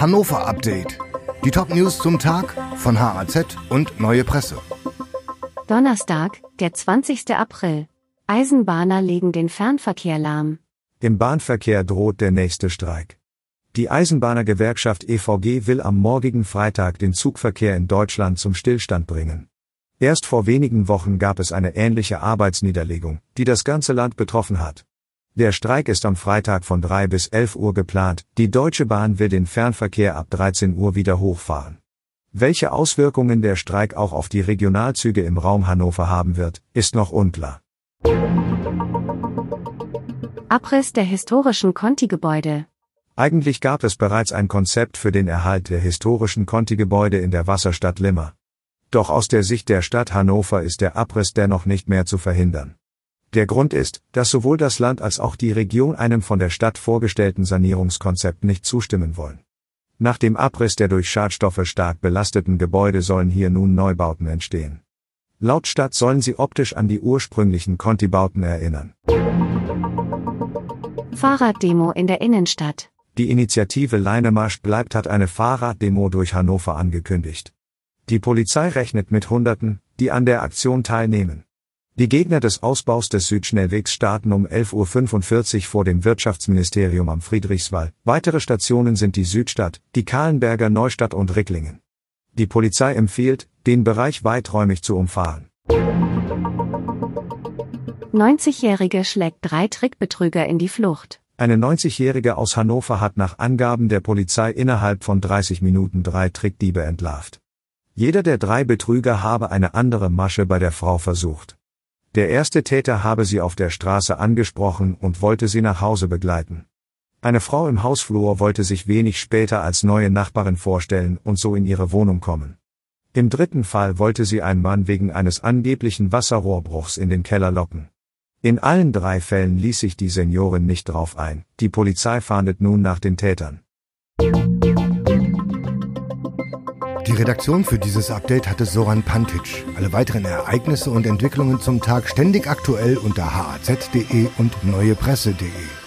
Hannover Update. Die Top-News zum Tag von HAZ und Neue Presse. Donnerstag, der 20. April. Eisenbahner legen den Fernverkehr lahm. Im Bahnverkehr droht der nächste Streik. Die Eisenbahnergewerkschaft EVG will am morgigen Freitag den Zugverkehr in Deutschland zum Stillstand bringen. Erst vor wenigen Wochen gab es eine ähnliche Arbeitsniederlegung, die das ganze Land betroffen hat. Der Streik ist am Freitag von 3 bis 11 Uhr geplant. Die Deutsche Bahn will den Fernverkehr ab 13 Uhr wieder hochfahren. Welche Auswirkungen der Streik auch auf die Regionalzüge im Raum Hannover haben wird, ist noch unklar. Abriss der historischen Conti-Gebäude. Eigentlich gab es bereits ein Konzept für den Erhalt der historischen Conti-Gebäude in der Wasserstadt Limmer. Doch aus der Sicht der Stadt Hannover ist der Abriss dennoch nicht mehr zu verhindern. Der Grund ist, dass sowohl das Land als auch die Region einem von der Stadt vorgestellten Sanierungskonzept nicht zustimmen wollen. Nach dem Abriss der durch Schadstoffe stark belasteten Gebäude sollen hier nun Neubauten entstehen. Laut Stadt sollen sie optisch an die ursprünglichen Conti-Bauten erinnern. Fahrraddemo in der Innenstadt. Die Initiative Leinemarsch bleibt hat eine Fahrraddemo durch Hannover angekündigt. Die Polizei rechnet mit Hunderten, die an der Aktion teilnehmen. Die Gegner des Ausbaus des Südschnellwegs starten um 11.45 Uhr vor dem Wirtschaftsministerium am Friedrichswall. Weitere Stationen sind die Südstadt, die Kahlenberger Neustadt und Ricklingen. Die Polizei empfiehlt, den Bereich weiträumig zu umfahren. 90-Jährige schlägt drei Trickbetrüger in die Flucht. Eine 90-Jährige aus Hannover hat nach Angaben der Polizei innerhalb von 30 Minuten drei Trickdiebe entlarvt. Jeder der drei Betrüger habe eine andere Masche bei der Frau versucht. Der erste Täter habe sie auf der Straße angesprochen und wollte sie nach Hause begleiten. Eine Frau im Hausflur wollte sich wenig später als neue Nachbarin vorstellen und so in ihre Wohnung kommen. Im dritten Fall wollte sie einen Mann wegen eines angeblichen Wasserrohrbruchs in den Keller locken. In allen drei Fällen ließ sich die Seniorin nicht drauf ein. Die Polizei fahndet nun nach den Tätern. Die Redaktion für dieses Update hatte Soran Pantic. Alle weiteren Ereignisse und Entwicklungen zum Tag ständig aktuell unter haz.de und neuepresse.de.